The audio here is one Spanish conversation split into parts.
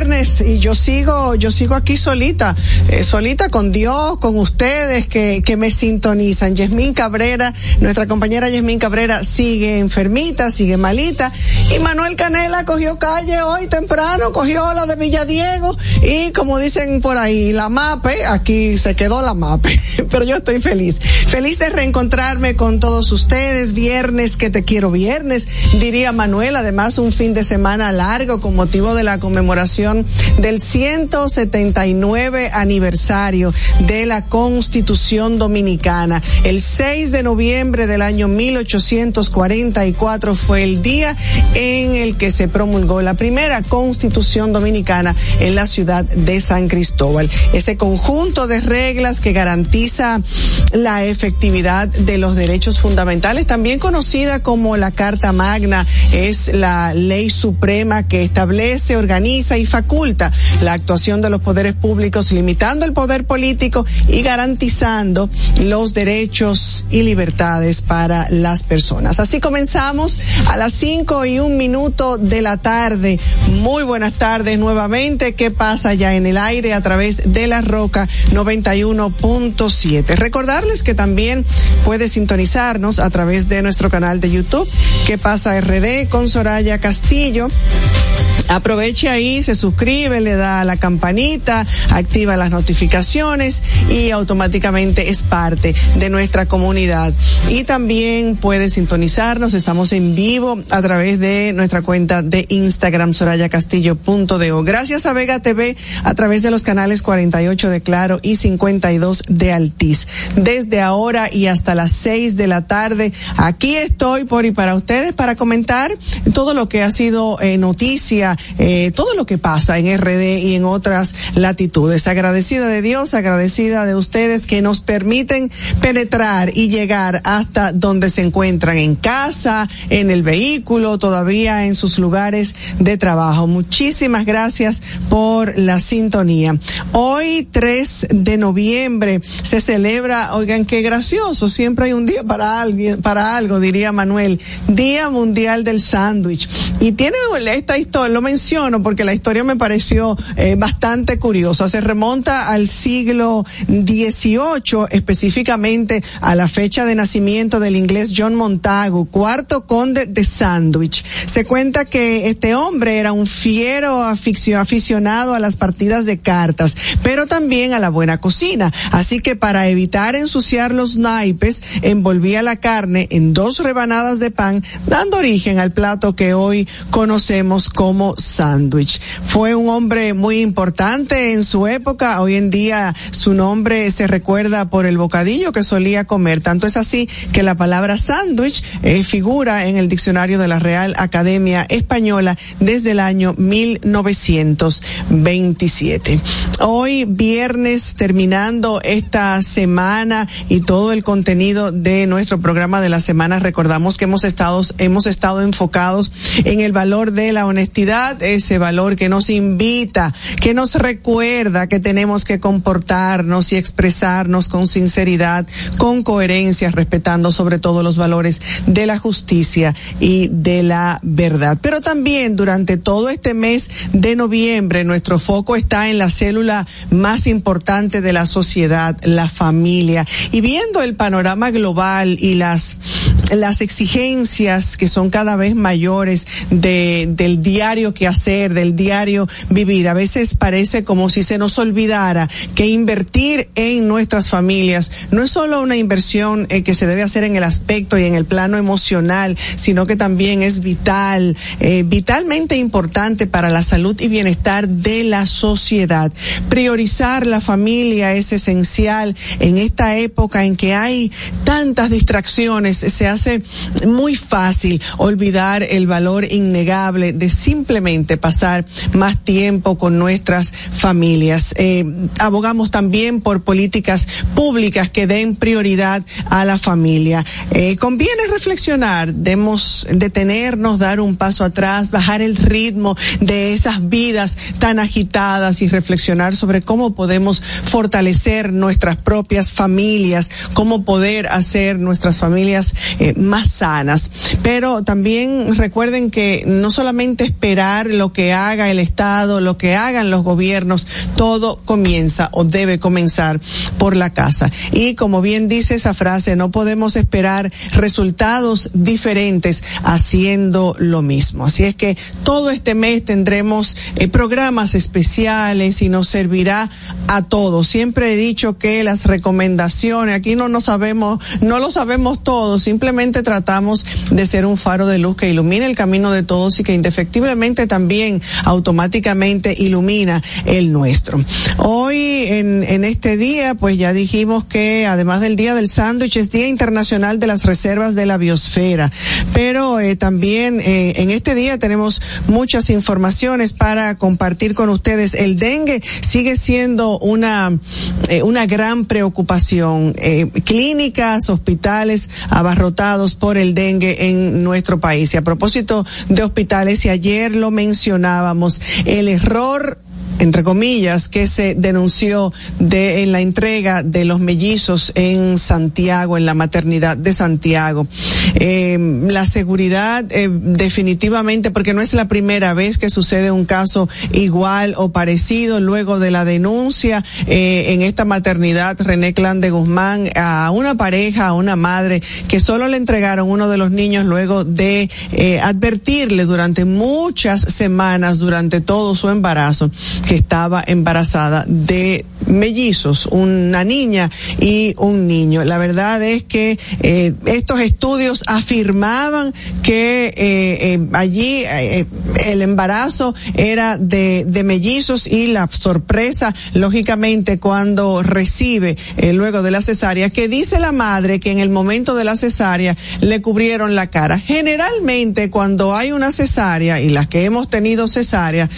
Viernes y yo sigo, yo sigo aquí solita, eh, solita con Dios, con ustedes que, que me sintonizan. Yasmín Cabrera, nuestra compañera Yasmín Cabrera sigue enfermita, sigue malita. Y Manuel Canela cogió calle hoy temprano, cogió la de Villadiego y como dicen por ahí, la MAPE, aquí se quedó la MAPE, pero yo estoy feliz, feliz de reencontrarme con todos ustedes, viernes que te quiero viernes, diría Manuel, además un fin de semana largo con motivo de la conmemoración del 179 aniversario de la Constitución Dominicana. El 6 de noviembre del año 1844 fue el día en el que se promulgó la primera Constitución Dominicana en la ciudad de San Cristóbal. Ese conjunto de reglas que garantiza la efectividad de los derechos fundamentales, también conocida como la Carta Magna, es la ley suprema que establece, organiza y faculta la actuación de los poderes públicos, limitando el poder político y garantizando los derechos y libertades para las personas. Así comenzamos a las cinco y un minuto de la tarde. Muy buenas tardes nuevamente. ¿Qué pasa ya en el aire a través de la Roca 91.7? Recordarles que también puede sintonizarnos a través de nuestro canal de YouTube. ¿Qué pasa RD con Soraya Castillo? Aproveche ahí, se suscribe, le da a la campanita, activa las notificaciones y automáticamente es parte de nuestra comunidad. Y también puede sintonizarnos, estamos en vivo a través de nuestra cuenta de Instagram sorayacastillo.do. Gracias a Vega TV a través de los canales 48 de Claro y 52 de Altiz. Desde ahora y hasta las 6 de la tarde, aquí estoy por y para ustedes para comentar todo lo que ha sido eh, noticia eh, todo lo que pasa en RD y en otras latitudes. Agradecida de Dios, agradecida de ustedes que nos permiten penetrar y llegar hasta donde se encuentran en casa, en el vehículo, todavía en sus lugares de trabajo. Muchísimas gracias por la sintonía. Hoy, 3 de noviembre, se celebra, oigan qué gracioso, siempre hay un día para alguien, para algo, diría Manuel, Día Mundial del Sándwich. Y tiene esta historia, menciono porque la historia me pareció eh, bastante curiosa. Se remonta al siglo XVIII, específicamente a la fecha de nacimiento del inglés John Montagu, cuarto conde de Sandwich. Se cuenta que este hombre era un fiero aficionado a las partidas de cartas, pero también a la buena cocina. Así que para evitar ensuciar los naipes, envolvía la carne en dos rebanadas de pan, dando origen al plato que hoy conocemos como sándwich. Fue un hombre muy importante en su época. Hoy en día su nombre se recuerda por el bocadillo que solía comer. Tanto es así que la palabra sándwich eh, figura en el diccionario de la Real Academia Española desde el año 1927. Hoy viernes terminando esta semana y todo el contenido de nuestro programa de la semana recordamos que hemos estado hemos estado enfocados en el valor de la honestidad, ese valor que nos invita, que nos recuerda que tenemos que comportarnos y expresarnos con sinceridad, con coherencia, respetando sobre todo los valores de la justicia y de la verdad. Pero también durante todo este mes de noviembre nuestro foco está en la célula más importante de la sociedad, la familia. Y viendo el panorama global y las las exigencias que son cada vez mayores de, del diario que hacer, del diario vivir. A veces parece como si se nos olvidara que invertir en nuestras familias no es solo una inversión eh, que se debe hacer en el aspecto y en el plano emocional, sino que también es vital, eh, vitalmente importante para la salud y bienestar de la sociedad. Priorizar la familia es esencial en esta época en que hay tantas distracciones, se muy fácil olvidar el valor innegable de simplemente pasar más tiempo con nuestras familias. Eh, abogamos también por políticas públicas que den prioridad a la familia. Eh, conviene reflexionar, debemos detenernos, dar un paso atrás, bajar el ritmo de esas vidas tan agitadas y reflexionar sobre cómo podemos fortalecer nuestras propias familias, cómo poder hacer nuestras familias eh, más sanas. Pero también recuerden que no solamente esperar lo que haga el Estado, lo que hagan los gobiernos, todo comienza o debe comenzar por la casa. Y como bien dice esa frase, no podemos esperar resultados diferentes haciendo lo mismo. Así es que todo este mes tendremos eh, programas especiales y nos servirá a todos. Siempre he dicho que las recomendaciones, aquí no nos sabemos, no lo sabemos todos, simplemente tratamos de ser un faro de luz que ilumine el camino de todos y que indefectiblemente también automáticamente ilumina el nuestro. Hoy en, este día, pues ya dijimos que además del Día del Sándwich es Día Internacional de las Reservas de la Biosfera, pero eh, también eh, en este día tenemos muchas informaciones para compartir con ustedes. El dengue sigue siendo una, eh, una gran preocupación. clínicas, hospitales abarrotados por el dengue en nuestro país. Y a propósito de hospitales, y ayer lo mencionábamos, el error entre comillas, que se denunció de en la entrega de los mellizos en Santiago, en la maternidad de Santiago. Eh, la seguridad, eh, definitivamente, porque no es la primera vez que sucede un caso igual o parecido luego de la denuncia eh, en esta maternidad René Clan de Guzmán a una pareja, a una madre que solo le entregaron uno de los niños luego de eh, advertirle durante muchas semanas, durante todo su embarazo, que estaba embarazada de mellizos, una niña y un niño. La verdad es que eh, estos estudios afirmaban que eh, eh, allí el embarazo era de, de mellizos y la sorpresa, lógicamente, cuando recibe luego de la cesárea, que dice la madre que en el momento de la cesárea le cubrieron la cara. Generalmente cuando hay una cesárea y las que hemos tenido cesárea,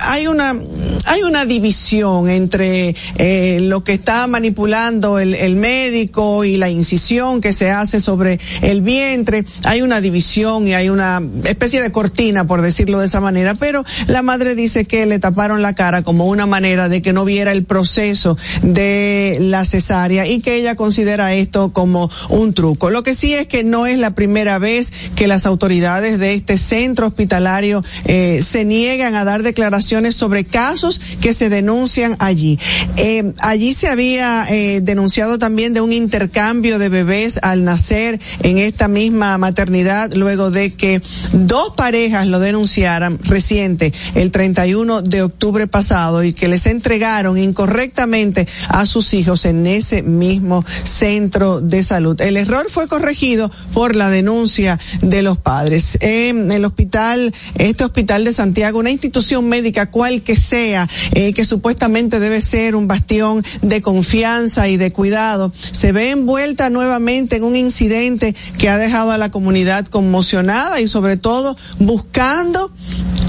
hay una hay una división entre eh, lo que está manipulando el, el médico y la incisión que se hace sobre el vientre. Hay una división y hay una especie de cortina, por decirlo de esa manera, pero la madre dice que le taparon la cara como una manera de que no viera el proceso de la cesárea y que ella considera esto como un truco. Lo que sí es que no es la primera vez que las autoridades de este centro hospitalario eh, se niegan a dar declaraciones sobre que se denuncian allí. Eh, allí se había eh, denunciado también de un intercambio de bebés al nacer en esta misma maternidad luego de que dos parejas lo denunciaran reciente el 31 de octubre pasado y que les entregaron incorrectamente a sus hijos en ese mismo centro de salud. El error fue corregido por la denuncia de los padres. En el hospital, este hospital de Santiago, una institución médica cual que sea, eh, que supuestamente debe ser un bastión de confianza y de cuidado, se ve envuelta nuevamente en un incidente que ha dejado a la comunidad conmocionada y sobre todo buscando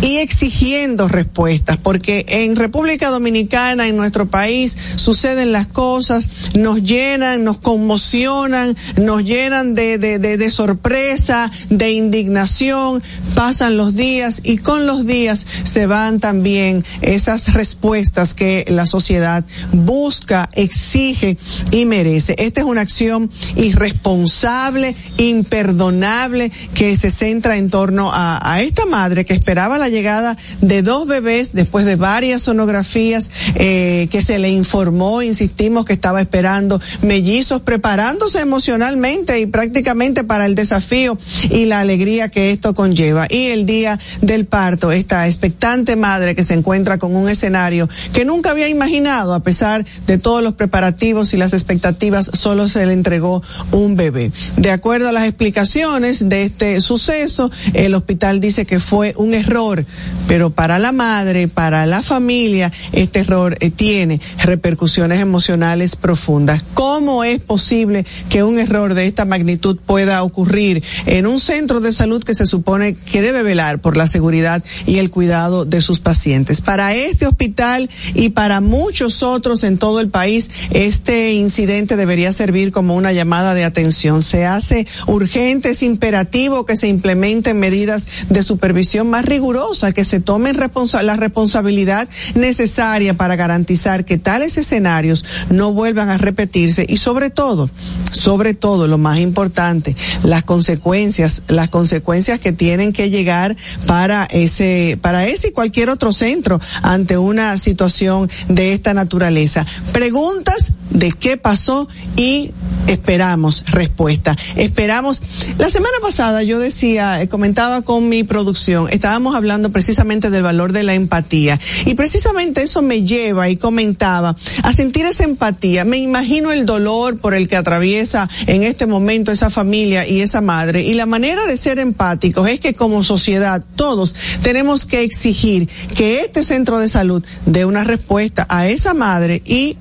y exigiendo respuestas, porque en República Dominicana, en nuestro país, suceden las cosas, nos llenan, nos conmocionan, nos llenan de, de, de, de sorpresa, de indignación, pasan los días y con los días se van también esas respuestas que la sociedad busca, exige y merece. Esta es una acción irresponsable, imperdonable, que se centra en torno a, esta madre que esperaba la llegada de dos bebés después de varias sonografías eh, que se le informó, insistimos que estaba esperando mellizos, preparándose emocionalmente y prácticamente para el desafío y la alegría que esto conlleva. Y el día del parto, esta expectante madre que se encuentra con un escenario que nunca había imaginado, a pesar de todos los preparativos y las expectativas, solo se le entregó un bebé. De acuerdo a las explicaciones de este suceso, el hospital dice que fue un error, pero para la madre, para la familia, este error eh, tiene repercusiones emocionales profundas. ¿Cómo es posible que un error de esta magnitud pueda ocurrir en un centro de salud que se supone que debe velar por la seguridad y el cuidado de sus pacientes? Para este hospital y para muchos otros en todo el país, este incidente debería servir como una llamada de atención. Se hace urgente, es imperativo que se implementen medidas de supervisión más rigurosas, que se tomen la responsabilidad necesaria para garantizar que tales escenarios no vuelvan a repetirse y sobre todo, sobre todo lo más importante, las consecuencias, las consecuencias que tienen que llegar para ese, para ese y cualquier otro centro ante una situación de esta naturaleza. Preguntas de qué pasó y esperamos respuesta. Esperamos. La semana pasada yo decía, eh, comentaba con mi producción, estábamos hablando precisamente del valor de la empatía y precisamente eso me lleva y comentaba a sentir esa empatía. Me imagino el dolor por el que atraviesa en este momento esa familia y esa madre y la manera de ser empáticos es que como sociedad todos tenemos que exigir que este centro de salud dé una respuesta a esa madre y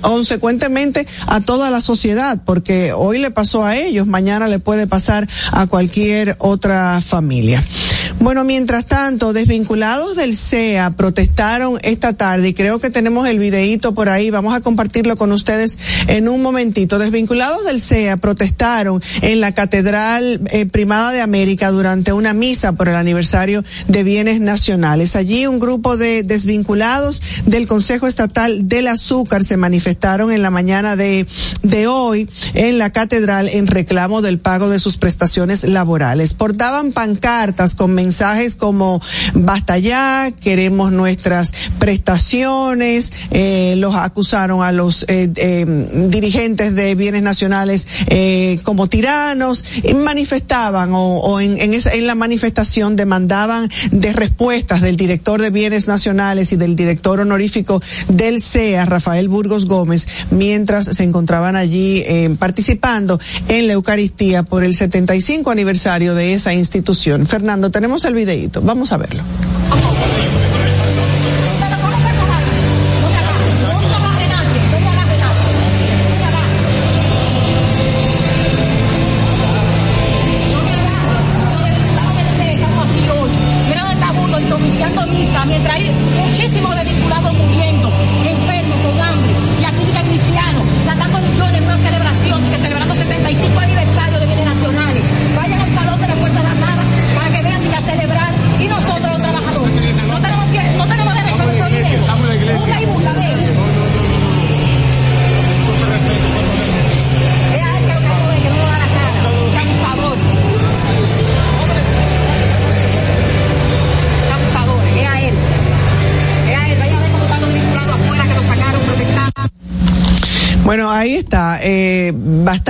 consecuentemente a toda la sociedad, porque hoy le pasó a ellos, mañana le puede pasar a cualquier otra familia. Bueno, mientras tanto, desvinculados del CEA protestaron esta tarde y creo que tenemos el videíto por ahí, vamos a compartirlo con ustedes en un momentito. Desvinculados del CEA protestaron en la Catedral eh, Primada de América durante una misa por el aniversario de bienes nacionales. Allí un grupo de desvinculados del Consejo Estatal del Azúcar se manifestaron en la mañana de, de hoy en la Catedral en reclamo del pago de sus prestaciones laborales. Portaban pancartas con mensajes como basta ya, queremos nuestras prestaciones, eh, los acusaron a los eh, eh, dirigentes de bienes nacionales como tiranos, y manifestaban o, en, esa, en la manifestación demandaban de respuestas del director de bienes nacionales y del director honorífico del CEA, Rafael Burgos Gómez, mientras se encontraban allí participando en la Eucaristía por el 75 aniversario de esa institución. Fernando, tenemos el videito. Vamos a verlo.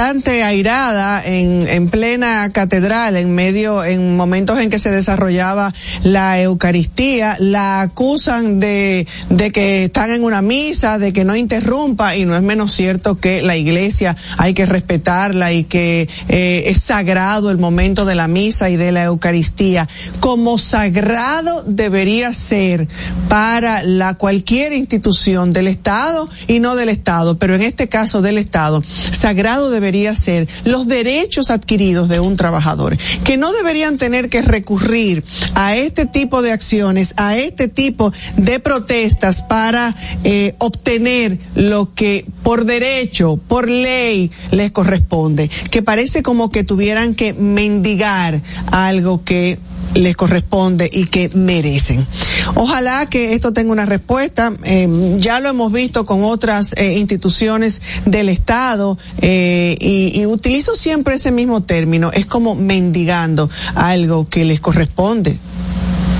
Bastante airada en, en plena catedral, en medio, en momentos en que se desarrollaba la Eucaristía, la acusan de, de que están en una misa, de que no interrumpa, y no es menos cierto que la iglesia hay que respetarla y que eh, es sagrado el momento de la misa y de la Eucaristía. Como sagrado debería ser para la cualquier institución del Estado y no del Estado, pero en este caso del Estado, sagrado debería ser los derechos adquiridos de un trabajador, que no deberían tener que recurrir a este tipo de acciones, a este tipo de protestas para eh, obtener lo que por derecho, por ley les corresponde, que parece como que tuvieran que mendigar algo que les corresponde y que merecen. Ojalá que esto tenga una respuesta. Eh, ya lo hemos visto con otras eh, instituciones del Estado eh, y, y, utilizo siempre ese mismo término. Es como mendigando algo que les corresponde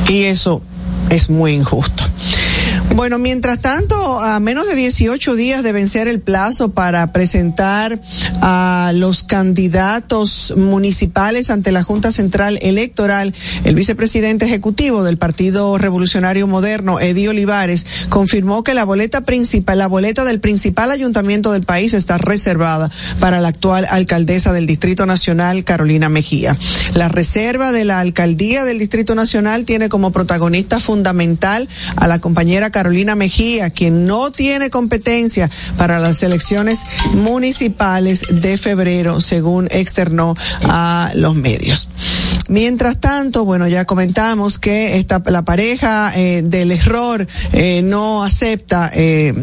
Y eso es muy injusto. Bueno, mientras tanto, a menos de 18 días de vencer el plazo para presentar a los candidatos municipales ante la Junta Central Electoral, el vicepresidente ejecutivo del Partido Revolucionario Moderno, Eddie Olivares, confirmó que la boleta principal, la boleta del principal ayuntamiento del país está reservada para la actual alcaldesa del Distrito Nacional, Carolina Mejía. La reserva de la alcaldía del Distrito Nacional tiene como protagonista fundamental a la compañera Carolina Mejía, quien no tiene competencia para las elecciones municipales de febrero, según externó a los medios. Mientras tanto, bueno, ya comentamos que esta, la pareja eh, del error eh, no acepta eh,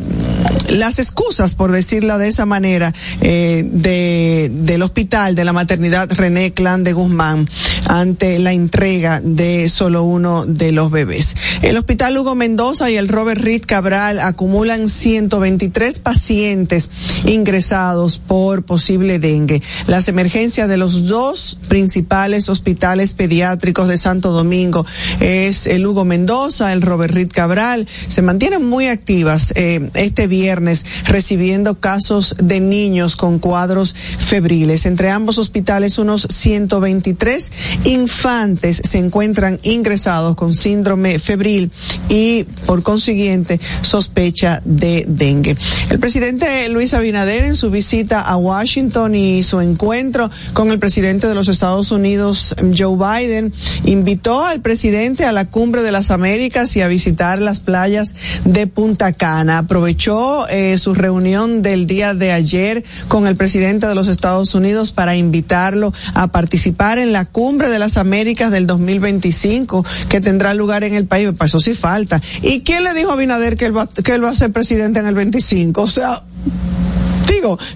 las excusas, por decirlo de esa manera, de, del hospital de la maternidad René Clan de Guzmán ante la entrega de solo uno de los bebés. El hospital Hugo Mendoza y el Robert Reed Cabral acumulan 123 pacientes ingresados por posible dengue. Las emergencias de los dos principales hospitales pediátricos de Santo Domingo es el Hugo Mendoza, el Robert Reed Cabral, se mantienen muy activas eh, este viernes recibiendo casos de niños con cuadros febriles. Entre ambos hospitales unos 123 infantes se encuentran ingresados con síndrome febril y por consiguiente sospecha de dengue. El presidente Luis Abinader en su visita a Washington y su encuentro con el presidente de los Estados Unidos Biden invitó al presidente a la cumbre de las Américas y a visitar las playas de Punta Cana. Aprovechó eh, su reunión del día de ayer con el presidente de los Estados Unidos para invitarlo a participar en la cumbre de las Américas del 2025 que tendrá lugar en el país. Para eso sí falta. ¿Y quién le dijo a Abinader que él va, que él va a ser presidente en el 25? O sea,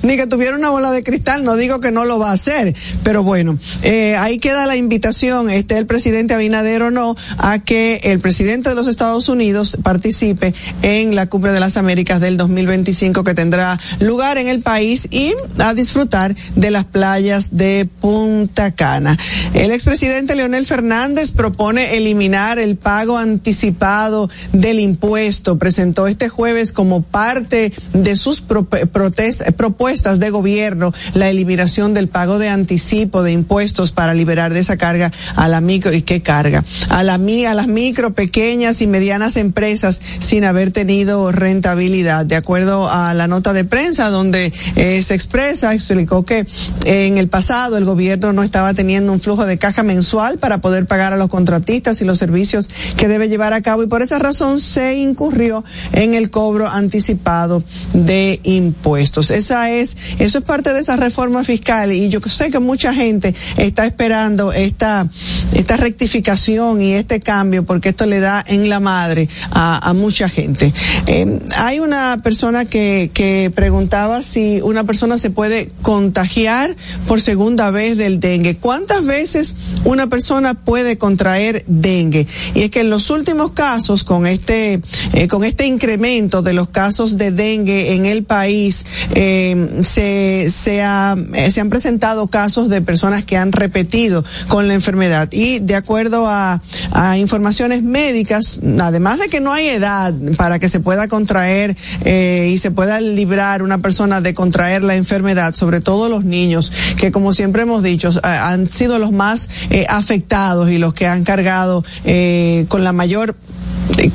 ni que tuviera una bola de cristal, no digo que no lo va a hacer, pero bueno, eh, ahí queda la invitación, esté el presidente Abinader o no, a que el presidente de los Estados Unidos participe en la Cumbre de las Américas del 2025 que tendrá lugar en el país y a disfrutar de las playas de Punta Cana. El expresidente Leonel Fernández propone eliminar el pago anticipado del impuesto. Presentó este jueves como parte de sus protestas propuestas de gobierno la eliminación del pago de anticipo de impuestos para liberar de esa carga a la micro y qué carga a la a las micro pequeñas y medianas empresas sin haber tenido rentabilidad. De acuerdo a la nota de prensa donde eh, se expresa explicó que en el pasado el gobierno no estaba teniendo un flujo de caja mensual para poder pagar a los contratistas y los servicios que debe llevar a cabo y por esa razón se incurrió en el cobro anticipado de impuestos es, eso es parte de esa reforma fiscal y yo sé que mucha gente está esperando esta, esta rectificación y este cambio porque esto le da en la madre a, mucha gente. Eh, hay una persona que, que preguntaba si una persona se puede contagiar por segunda vez del dengue. ¿Cuántas veces una persona puede contraer dengue? Y es que en los últimos casos, con este, eh, con este incremento de los casos de dengue en el país, eh, se, se, ha, eh, han presentado casos de personas que han repetido con la enfermedad. Y de acuerdo a, a informaciones médicas, además de que no hay edad para que se pueda contraer eh, y se pueda librar una persona de contraer la enfermedad, sobre todo los niños, que como siempre hemos dicho, han sido los más eh, afectados y los que han cargado eh, con la mayor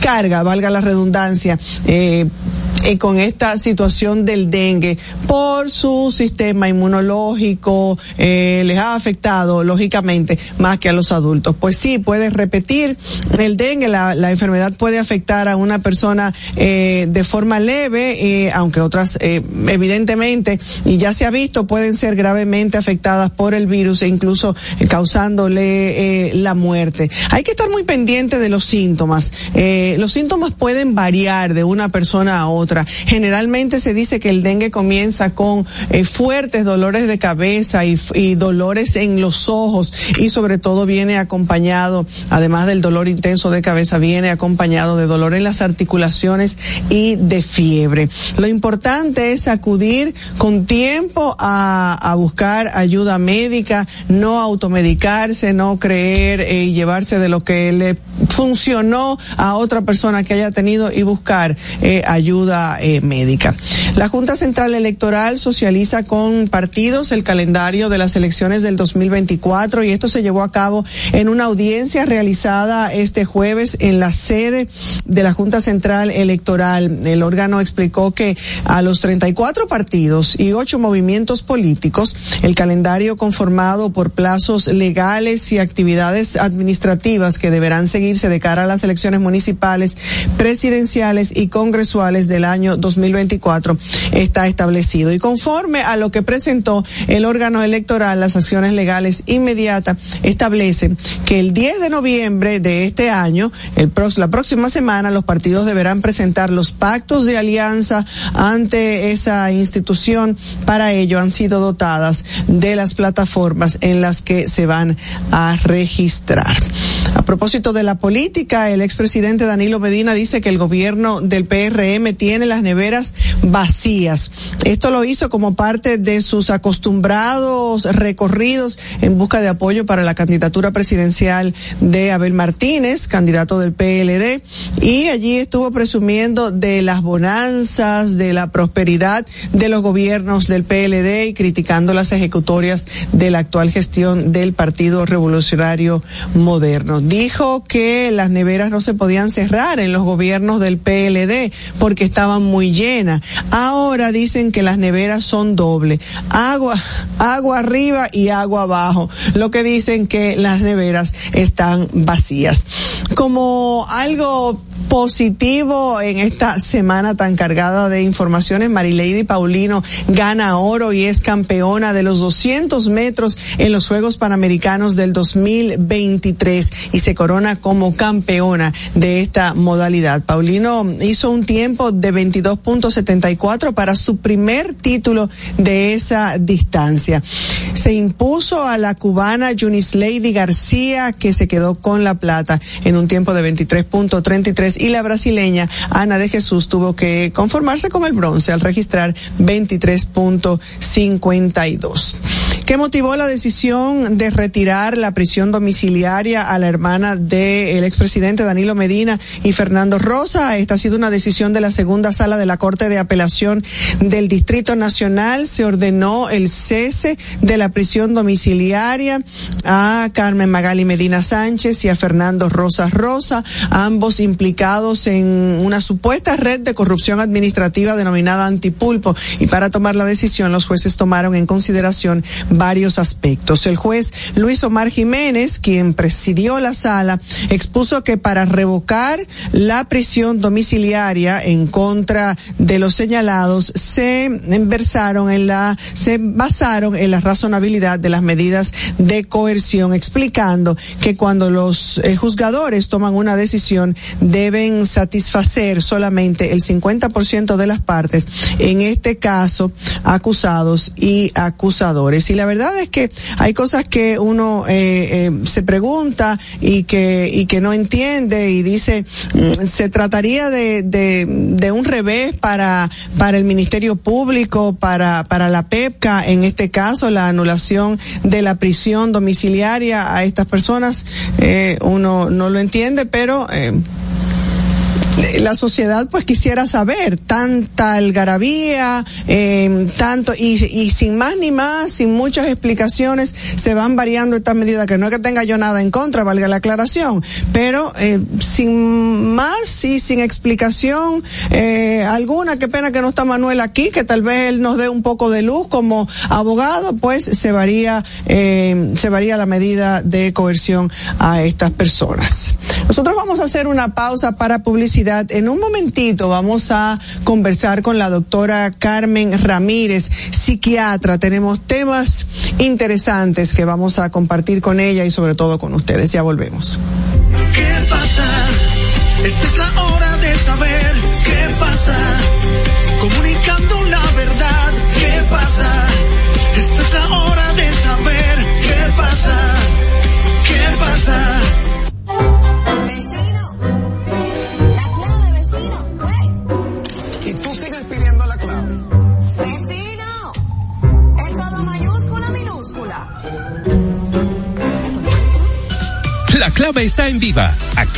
carga, valga la redundancia, eh, eh, con esta situación del dengue por su sistema inmunológico eh, les ha afectado lógicamente más que a los adultos. Pues sí puede repetir el dengue la, la enfermedad puede afectar a una persona eh, de forma leve eh, aunque otras eh, evidentemente y ya se ha visto pueden ser gravemente afectadas por el virus e incluso causándole la muerte. Hay que estar muy pendiente de los síntomas. Los síntomas pueden variar de una persona a otra Generalmente se dice que el dengue comienza con eh, fuertes dolores de cabeza y, dolores en los ojos y sobre todo viene acompañado, además del dolor intenso de cabeza, viene acompañado de dolor en las articulaciones y de fiebre. Lo importante es acudir con tiempo a, buscar ayuda médica, no automedicarse, no creer y llevarse de lo que le funcionó a otra persona que haya tenido y buscar eh, ayuda eh, médica. La Junta Central Electoral socializa con partidos el calendario de las elecciones del 2024 y esto se llevó a cabo en una audiencia realizada este jueves en la sede de la Junta Central Electoral. El órgano explicó que a los 34 partidos y ocho movimientos políticos, el calendario conformado por plazos legales y actividades administrativas que deberán seguirse de cara a las elecciones municipales, presidenciales y congresuales del año 2024 está establecido. Y conforme a lo que presentó el órgano electoral, las acciones legales inmediatas establecen que el 10 de noviembre de este año, el la próxima semana, los partidos deberán presentar los pactos de alianza ante esa institución. Para ello han sido dotadas de las plataformas en las que se van a registrar. A propósito de la política, el expresidente Danilo Medina dice que el gobierno del PRM tiene las neveras vacías. Esto lo hizo como parte de sus acostumbrados recorridos en busca de apoyo para la candidatura presidencial de Abel Martínez, candidato del PLD, y allí estuvo presumiendo de las bonanzas, de la prosperidad de los gobiernos del PLD y criticando las ejecutorias de la actual gestión del Partido Revolucionario Moderno. Dijo que las neveras no se podían cerrar en los gobiernos del PLD porque estaban muy llenas. Ahora dicen que las neveras son doble. Agua, agua arriba y agua abajo. Lo que dicen que las neveras están vacías. Como algo positivo en esta semana tan cargada de informaciones. Marileidy Paulino gana oro y es campeona de los 200 metros en los Juegos Panamericanos del 2023 y se corona como campeona de esta modalidad. Paulino hizo un tiempo de 22.74 para su primer título de esa distancia. Se impuso a la cubana Junis Lady García que se quedó con la plata en un tiempo de 23.33 y la brasileña Ana de Jesús tuvo que conformarse con el bronce al registrar 23.52. ¿Qué motivó la decisión de retirar la prisión domiciliaria a la hermana del expresidente Danilo Medina y Fernando Rosa? Esta ha sido una decisión de la segunda sala de la Corte de Apelación del Distrito Nacional. Se ordenó el cese de la prisión domiciliaria a Carmen Magali Medina Sánchez y a Fernando Rosas Rosa, ambos implicados en una supuesta red de corrupción administrativa denominada Antipulpo. Y para tomar la decisión, los jueces tomaron en consideración varios aspectos. El juez Luis Omar Jiménez, quien presidió la sala, expuso que para revocar la prisión domiciliaria en contra de los señalados se versaron en la, se basaron en la razonabilidad de las medidas de coerción, explicando que cuando los eh, juzgadores toman una decisión deben satisfacer solamente el 50% de las partes, en este caso acusados y acusadores. Y la verdad es que hay cosas que uno eh, eh, se pregunta y que y que no entiende y dice mm, se trataría de, de, un revés para para el Ministerio Público, para para la PEPCA, en este caso la anulación de la prisión domiciliaria a estas personas, eh, uno no lo entiende, pero eh, la sociedad pues quisiera saber tanta algarabía, eh, tanto y, y sin más ni más, sin muchas explicaciones, se van variando estas medidas que no es que tenga yo nada en contra, valga la aclaración, pero eh, sin más y sin explicación eh, alguna, qué pena que no está Manuel aquí, que tal vez él nos dé un poco de luz como abogado, pues se varía, eh, se varía la medida de coerción a estas personas. Nosotros vamos a hacer una pausa para publicidad en un momentito vamos a conversar con la doctora Carmen Ramírez, psiquiatra. Tenemos temas interesantes que vamos a compartir con ella y sobre todo con ustedes. Ya volvemos. ¿Qué pasa? Esta es la hora de saber qué pasa.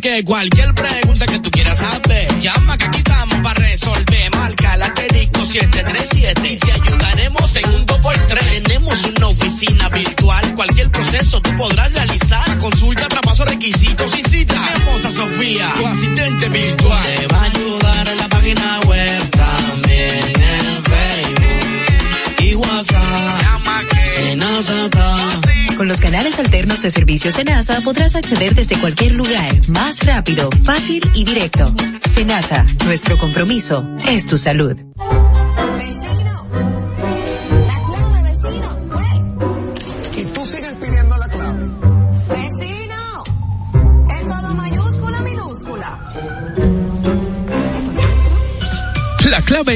Que cualquier pregunta que tú quieras saber, llama que aquí estamos para resolver. Marca la asterisco 737 y te ayudaremos en un 2x3. Tenemos una oficina virtual, alternos de servicios de NASA podrás acceder desde cualquier lugar, más rápido, fácil y directo. Senasa, nuestro compromiso es tu salud.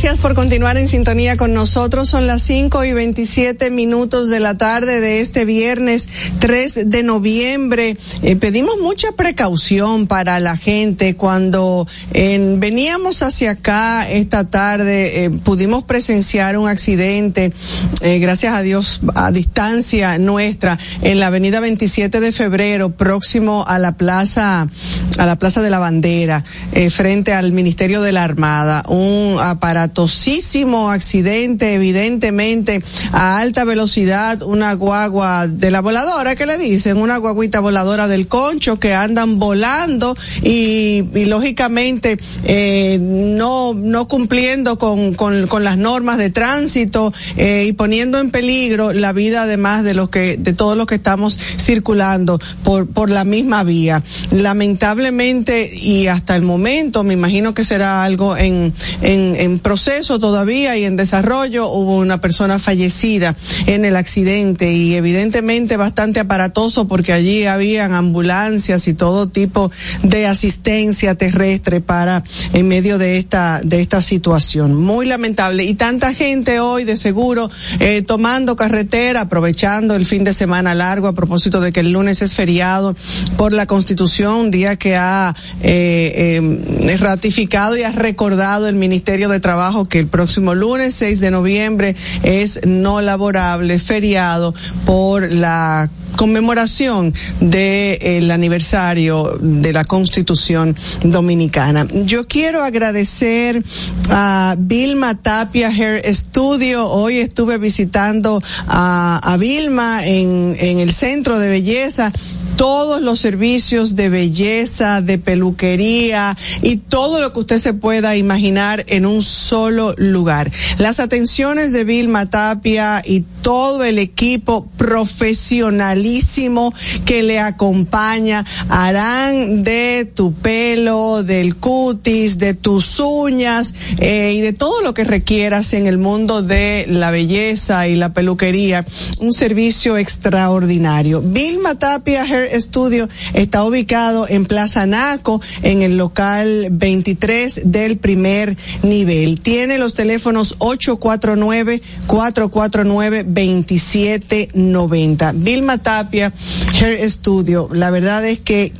Gracias por continuar en sintonía con nosotros. Son las 5 y 27 minutos de la tarde de este viernes 3 de noviembre. Eh, pedimos mucha precaución para la gente. Cuando eh, veníamos hacia acá esta tarde, eh, pudimos presenciar un accidente, eh, gracias a Dios, a distancia nuestra, en la avenida 27 de febrero, próximo a la plaza, a la plaza de la bandera, frente al Ministerio de la Armada. Un aparatosísimo accidente, evidentemente a alta velocidad, una guagua de la voladora, que le dicen? Una guaguita voladora del concho que andan volando y, lógicamente eh, no, no cumpliendo con, con, con las normas de tránsito eh, y poniendo en peligro la vida además de los que, de todos los que estamos circulando por, por la misma vía. Lamentablemente y hasta el momento, me imagino que será algo en, en, en proceso todavía y en desarrollo. Hubo una persona fallecida en el accidente y evidentemente bastante aparatoso porque allí habían ambulancias y todo tipo de asistencia terrestre para en medio de esta de esta situación. Muy lamentable y tanta gente hoy de seguro eh, tomando carretera, aprovechando el fin de semana largo a propósito de que el lunes es feriado por la Constitución, día que ha eh, eh, ratificado y ha recordado el Ministerio de Trabajo que el próximo lunes 6 de noviembre es no laborable, feriado por la conmemoración del aniversario de la Constitución Dominicana. Yo quiero agradecer a Vilma Tapia Hair Studio. Hoy estuve visitando a, a Vilma en, en el centro de belleza todos los servicios de belleza, de peluquería y todo lo que usted se pueda imaginar en un solo lugar. Las atenciones de Vilma Tapia y todo el equipo profesionalísimo que le acompaña harán de tu pelo, del cutis, de tus uñas eh, y de todo lo que requieras en el mundo de la belleza y la peluquería un servicio extraordinario. Studio está ubicado en Plaza Naco, en el local 23 del primer nivel. Tiene los teléfonos 849-449-2790. Vilma Tapia, Hair Studio. La verdad es que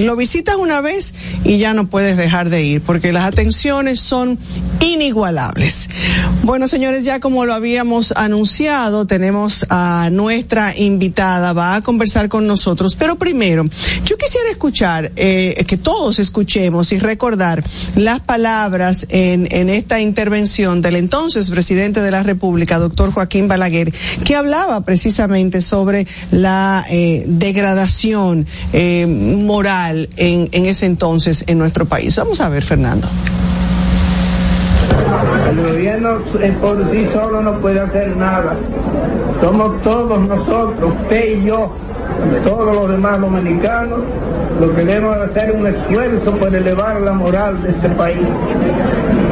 lo visitas una vez y ya no puedes dejar de ir porque las atenciones son inigualables. Bueno, señores, ya como lo habíamos anunciado, tenemos a nuestra invitada, va a conversar con nosotros, pero primero, yo quisiera escuchar, eh, que todos escuchemos y recordar las palabras en, en esta intervención del entonces presidente de la República, doctor Joaquín Balaguer, que hablaba precisamente sobre la eh, degradación eh, moral en, en ese entonces en nuestro país. Vamos a ver, Fernando. El gobierno por sí solo no puede hacer nada. Somos todos nosotros, usted y yo, todos los demás dominicanos, lo que debemos hacer un esfuerzo por elevar la moral de este país,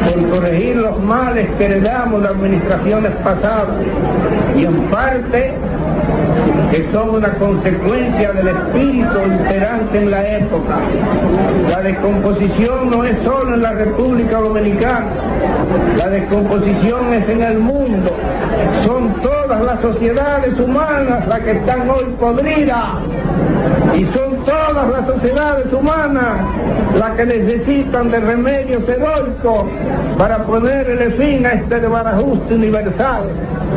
por corregir los males que heredamos de administraciones pasadas y en parte que son una consecuencia del espíritu imperante en la época. La descomposición no es solo en la República Dominicana, la descomposición es en el mundo. Son todas las sociedades humanas las que están hoy podridas y son todas las sociedades humanas las que necesitan de remedios heroicos para ponerle fin a este desbarajuste universal,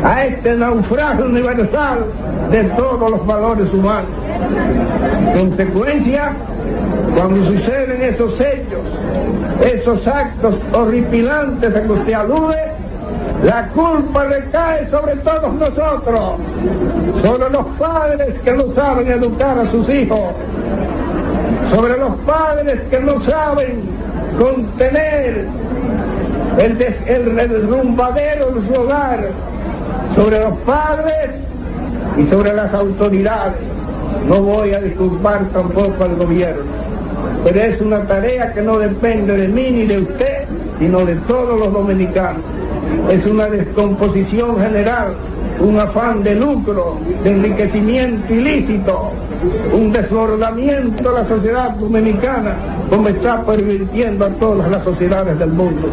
a este naufragio universal de todos los valores humanos. Consecuencia, cuando suceden esos hechos, esos actos horripilantes a que usted alude, la culpa recae sobre todos nosotros, sobre los padres que no saben educar a sus hijos, sobre los padres que no saben contener el, des- el derrumbadero de su hogar, sobre los padres y sobre las autoridades. No voy a disculpar tampoco al gobierno, pero es una tarea que no depende de mí ni de usted, sino de todos los dominicanos. Es una descomposición general, un afán de lucro, de enriquecimiento ilícito, un desbordamiento de la sociedad dominicana, como está pervirtiendo a todas las sociedades del mundo.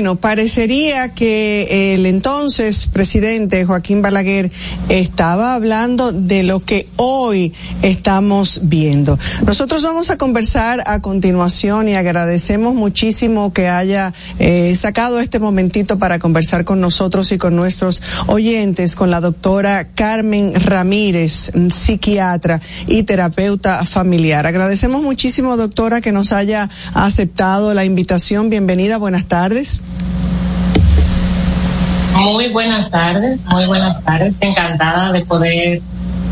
Bueno, parecería que el entonces presidente Joaquín Balaguer estaba hablando de lo que hoy estamos viendo. Nosotros vamos a conversar a continuación y agradecemos muchísimo que haya eh, sacado este momentito para conversar con nosotros y con nuestros oyentes, con la doctora Carmen Ramírez, psiquiatra y terapeuta familiar. Agradecemos muchísimo, doctora, que nos haya aceptado la invitación. Bienvenida, buenas tardes. Muy buenas tardes, muy buenas tardes. Encantada de poder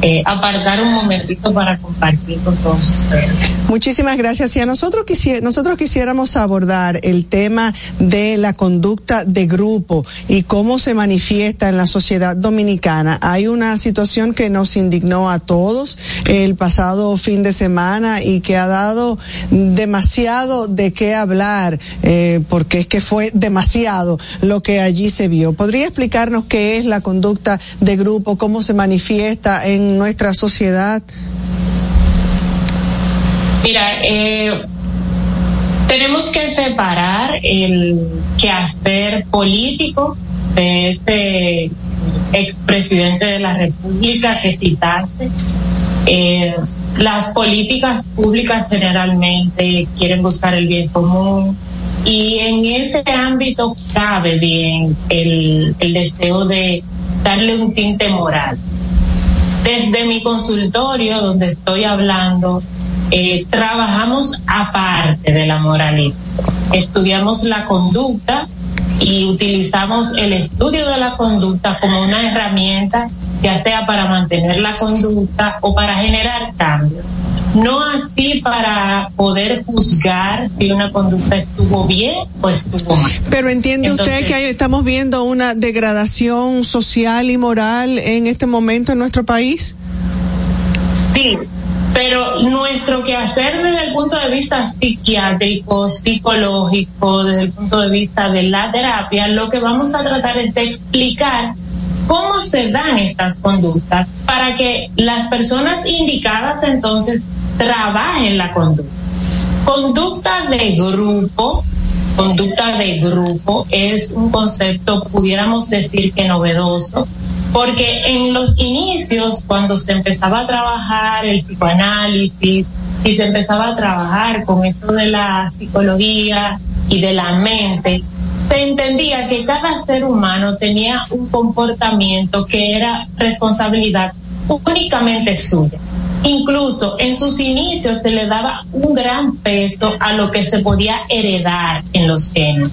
eh, apartar un momentito para compartir con todos ustedes. Muchísimas gracias. Y a nosotros, quisi nosotros quisiéramos abordar el tema de la conducta de grupo y cómo se manifiesta en la sociedad dominicana. Hay una situación que nos indignó a todos el pasado fin de semana y que ha dado demasiado de qué hablar, eh, porque es que fue demasiado lo que allí se vio. ¿Podría explicarnos qué es la conducta de grupo, cómo se manifiesta en nuestra sociedad? Mira, eh, tenemos que separar el quehacer político de este expresidente de la República que citaste. Eh, las políticas públicas generalmente quieren buscar el bien común y en ese ámbito cabe bien el, el deseo de darle un tinte moral. Desde mi consultorio, donde estoy hablando, eh, trabajamos aparte de la moralidad. Estudiamos la conducta y utilizamos el estudio de la conducta como una herramienta, ya sea para mantener la conducta o para generar cambios. No así para poder juzgar si una conducta estuvo bien o estuvo mal. Pero entiende Entonces, usted que hay- estamos viendo una degradación social y moral en este momento en nuestro país. Sí, pero nuestro quehacer desde el punto de vista psiquiátrico, psicológico, desde el punto de vista de la terapia, lo que vamos a tratar es de explicar cómo se dan estas conductas para que las personas indicadas entonces trabajen la conducta. Conducta de grupo, conducta de grupo es un concepto, pudiéramos decir que novedoso, porque en los inicios, cuando se empezaba a trabajar el psicoanálisis y se empezaba a trabajar con esto de la psicología y de la mente, se entendía que cada ser humano tenía un comportamiento que era responsabilidad únicamente suya. Incluso en sus inicios se le daba un gran peso a lo que se podía heredar en los genes.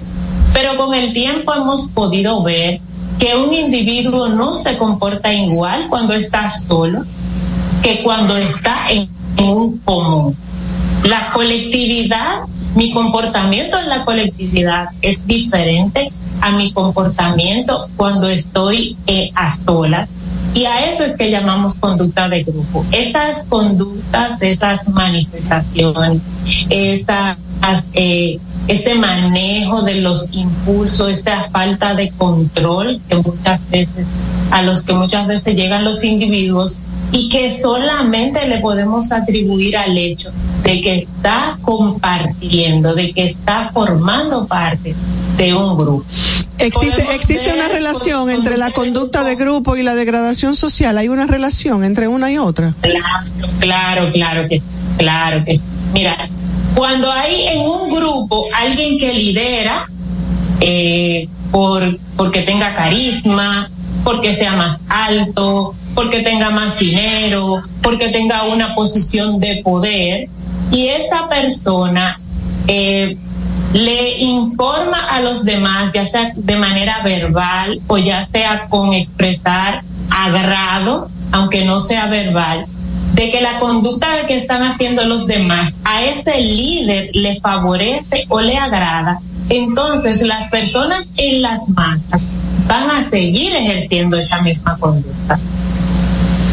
Pero con el tiempo hemos podido ver que un individuo no se comporta igual cuando está solo que cuando está en, un común. La colectividad, mi comportamiento en la colectividad es diferente a mi comportamiento cuando estoy eh, a solas. Y a eso es que llamamos conducta de grupo. Esas conductas, esas manifestaciones, esas, eh, ese manejo de los impulsos, esta falta de control que muchas veces, a los que muchas veces llegan los individuos y que solamente le podemos atribuir al hecho de que está compartiendo, de que está formando parte de un grupo. Existe, existe una relación entre la conducta de grupo y la degradación social. Hay una relación entre una y otra. Claro, claro, claro que, claro que. Mira, cuando hay en un grupo alguien que lidera, eh, por, porque tenga carisma, porque sea más alto, porque tenga más dinero, porque tenga una posición de poder, y esa persona eh, le informa a los demás, ya sea de manera verbal o ya sea con expresar agrado, aunque no sea verbal, de que la conducta que están haciendo los demás a ese líder le favorece o le agrada, entonces las personas en las masas van a seguir ejerciendo esa misma conducta.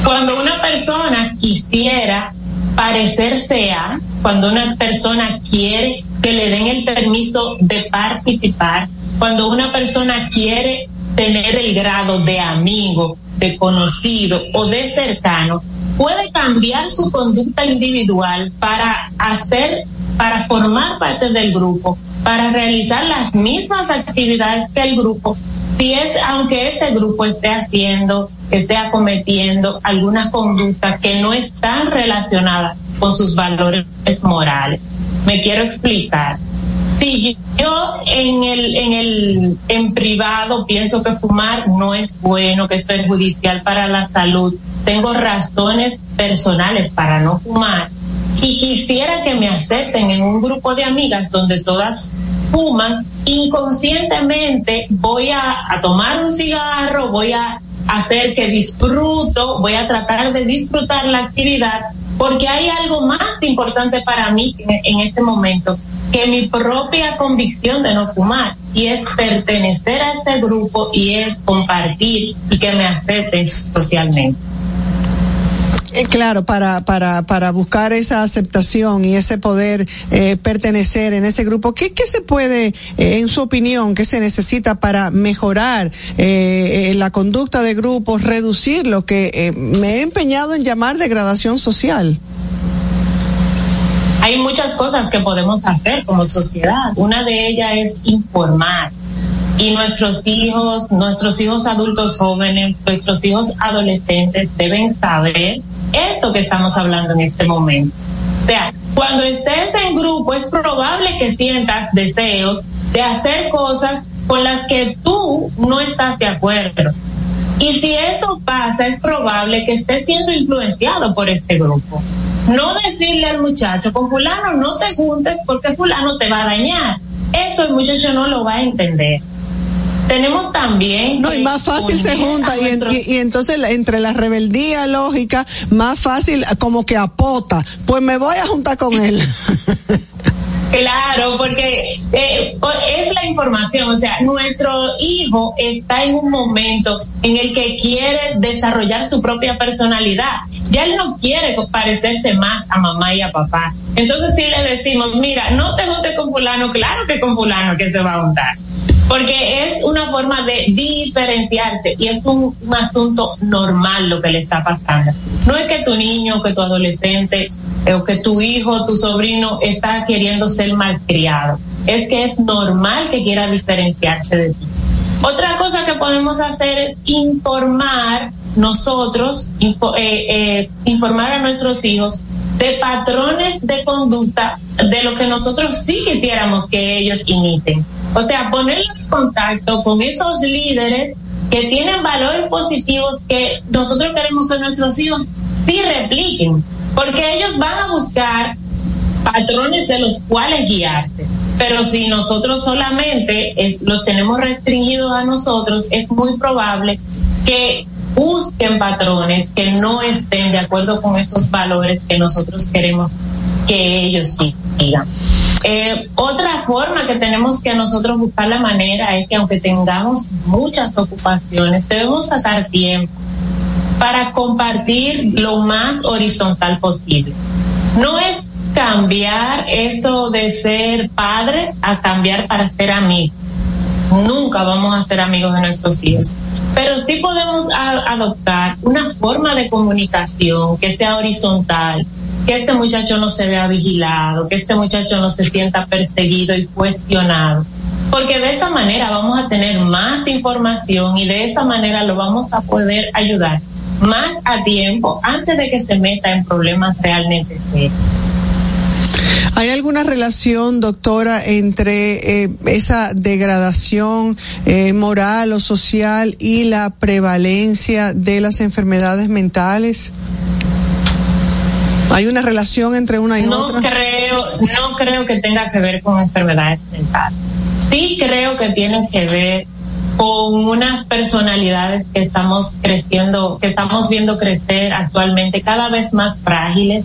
Cuando una persona quisiera parecerse a, cuando una persona quiere que le den el permiso de participar, cuando una persona quiere tener el grado de amigo, de conocido o de cercano, puede cambiar su conducta individual para hacer, para formar parte del grupo, para realizar las mismas actividades que el grupo, si es, aunque ese grupo esté haciendo, esté acometiendo algunas conductas que no están relacionadas con sus valores morales. Me quiero explicar. Si yo en el, en el, en privado pienso que fumar no es bueno, que es perjudicial para la salud, tengo razones personales para no fumar y quisiera que me acepten en un grupo de amigas donde todas fuman, inconscientemente voy a, tomar un cigarro, voy a, hacer que disfruto, voy a tratar de disfrutar la actividad, porque hay algo más importante para mí en, este momento que mi propia convicción de no fumar y es pertenecer a este grupo y es compartir y que me acepten socialmente. Eh, claro, para, para, para buscar esa aceptación y ese poder eh, pertenecer en ese grupo, ¿qué, qué se puede, eh, en su opinión, qué se necesita para mejorar eh, la conducta de grupos, reducir lo que me he empeñado en llamar degradación social? Hay muchas cosas que podemos hacer como sociedad. Una de ellas es informar. Y nuestros hijos, nuestros hijos adultos jóvenes, nuestros hijos adolescentes deben saber esto que estamos hablando en este momento. O sea, cuando estés en grupo es probable que sientas deseos de hacer cosas con las que tú no estás de acuerdo. Y si eso pasa, es probable que estés siendo influenciado por este grupo. No decirle al muchacho, con fulano no te juntes porque fulano te va a dañar. Eso el muchacho no lo va a entender. Tenemos también... No, y más fácil se junta y, en- y- y entonces entre la rebeldía lógica, más fácil como que apota. Pues me voy a juntar con él. Claro, porque eh, o- es la información, o sea, nuestro hijo está en un momento en el que quiere desarrollar su propia personalidad. Ya él no quiere parecerse más a mamá y a papá. Entonces si le decimos, mira, no te juntes con fulano, claro que con fulano que se va a juntar. Porque es una forma de diferenciarse y es un, un asunto normal lo que le está pasando. No es que tu niño, que tu adolescente o que tu hijo, tu sobrino está queriendo ser malcriado. Es que es normal que quiera diferenciarse de ti. Otra cosa que podemos hacer es informar nosotros, eh, eh, informar a nuestros hijos de patrones de conducta de lo que nosotros sí quisiéramos que ellos imiten. O sea, ponerlos en contacto con esos líderes que tienen valores positivos que nosotros queremos que nuestros hijos sí repliquen, porque ellos van a buscar patrones de los cuales guiarse. Pero si nosotros solamente eh, los tenemos restringidos a nosotros, es muy probable que busquen patrones que no estén de acuerdo con estos valores que nosotros queremos que ellos sigan. Eh, otra forma que tenemos que nosotros buscar la manera es que aunque tengamos muchas ocupaciones, debemos sacar tiempo para compartir lo más horizontal posible. No es cambiar eso de ser padre a cambiar para ser amigo. Nunca vamos a ser amigos de nuestros hijos. Pero sí podemos adoptar una forma de comunicación que sea horizontal, que este muchacho no se vea vigilado, que este muchacho no se sienta perseguido y cuestionado. Porque de esa manera vamos a tener más información y de esa manera lo vamos a poder ayudar más a tiempo antes de que se meta en problemas realmente serios. ¿Hay alguna relación, doctora, entre eh, esa degradación eh, moral o social y la prevalencia de las enfermedades mentales? ¿Hay una relación entre una y no otra? creo no creo que tenga que ver con enfermedades mentales sí creo que tiene que ver con unas personalidades que estamos creciendo que estamos viendo crecer actualmente cada vez más frágiles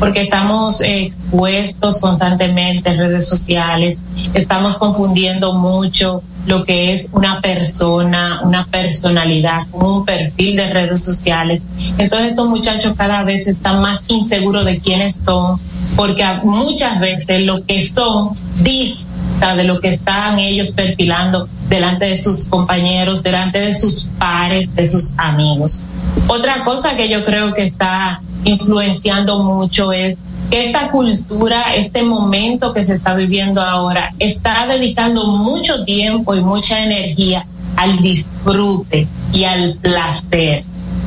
porque estamos expuestos constantemente en redes sociales, estamos confundiendo mucho lo que es una persona, una personalidad, un perfil de redes sociales. Entonces estos muchachos cada vez están más inseguros de quiénes son, porque muchas veces lo que son dista de lo que están ellos perfilando delante de sus compañeros, delante de sus pares, de sus amigos. Otra cosa que yo creo que está influenciando mucho es esta cultura, este momento que se está viviendo ahora, está dedicando mucho tiempo y mucha energía al disfrute y al placer.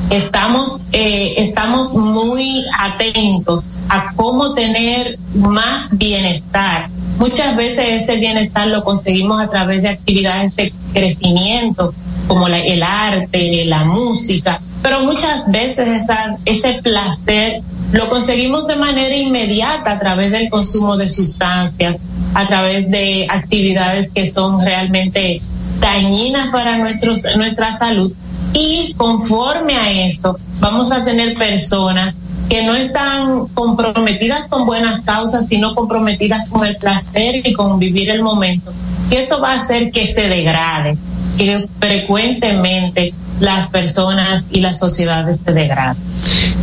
Estamos, eh, estamos muy atentos a cómo tener más bienestar. Muchas veces ese bienestar lo conseguimos a través de actividades de crecimiento, como el arte, la música, pero muchas veces esa- ese placer lo conseguimos de manera inmediata a través del consumo de sustancias, a través de actividades que son realmente dañinas para nuestros, nuestra salud Y conforme a esto, vamos a tener personas que no están comprometidas con buenas causas, sino comprometidas con el placer y con vivir el momento. Y eso va a hacer que se degrade, que frecuentemente las personas y las sociedades se degraden.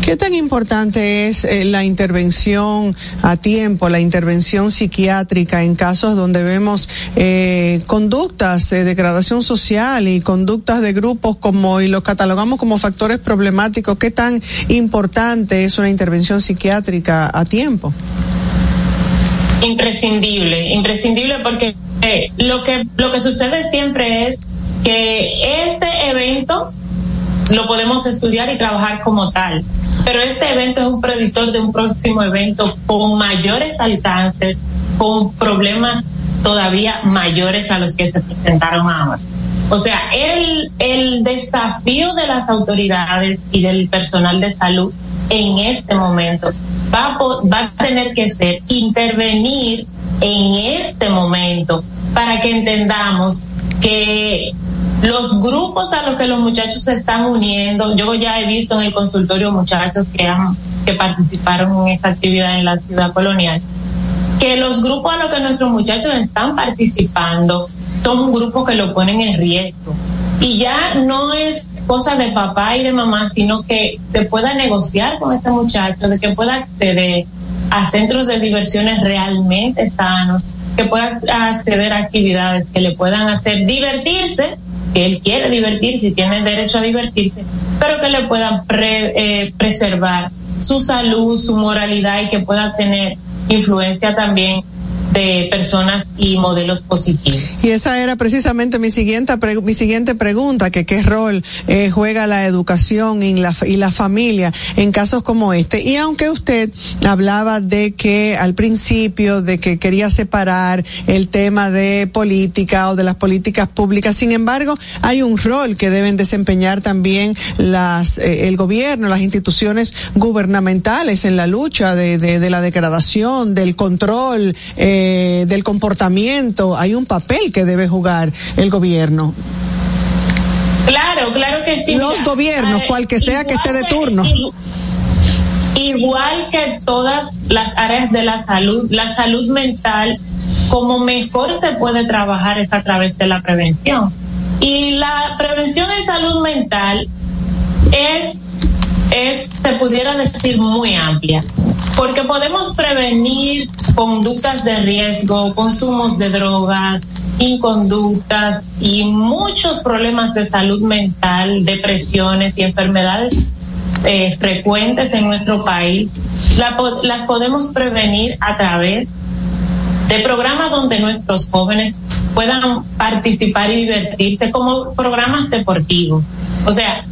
¿Qué tan importante es eh, la intervención a tiempo, la intervención psiquiátrica en casos donde vemos eh, conductas de degradación social y conductas de grupos como y los catalogamos como factores problemáticos? ¿Qué tan importante es una intervención psiquiátrica a tiempo? Imprescindible, imprescindible porque eh, lo que lo que sucede siempre es que este evento lo podemos estudiar y trabajar como tal. Pero este evento es un predictor de un próximo evento con mayores alcances, con problemas todavía mayores a los que se presentaron ahora. O sea, el, el desafío de las autoridades y del personal de salud en este momento va va a tener que ser intervenir en este momento para que entendamos que los grupos a los que los muchachos se están uniendo, yo ya he visto en el consultorio muchachos que han, que participaron en esta actividad en la ciudad colonial, que los grupos a los que nuestros muchachos están participando son grupos que lo ponen en riesgo. Y ya no es cosa de papá y de mamá, sino que se pueda negociar con este muchacho, de que pueda acceder a centros de diversiones realmente sanos, que pueda acceder a actividades que le puedan hacer divertirse él quiere divertirse y tiene derecho a divertirse, pero que le puedan eh, preservar su salud, su moralidad y que pueda tener influencia también de personas y modelos positivos. Y esa era precisamente mi siguiente, mi siguiente pregunta, que qué rol eh, juega la educación y la, y la familia en casos como este. Y aunque usted hablaba de que al principio, de que quería separar el tema de política o de las políticas públicas, sin embargo, hay un rol que deben desempeñar también las, eh, el gobierno, las instituciones gubernamentales en la lucha de, de, la degradación, del control, eh, eh, del comportamiento, hay un papel que debe jugar el gobierno. Claro, claro que sí. Los gobiernos, cual que sea que esté de turno. Igual que todas las áreas de la salud, la salud mental, como mejor se puede trabajar es a través de la prevención. Y la prevención en salud mental es, es, se pudiera decir, muy amplia porque podemos prevenir conductas de riesgo, consumos de drogas, inconductas y muchos problemas de salud mental, depresiones y enfermedades eh, frecuentes en nuestro país. las podemos prevenir a través de programas donde nuestros jóvenes puedan participar y divertirse como programas deportivos. O sea,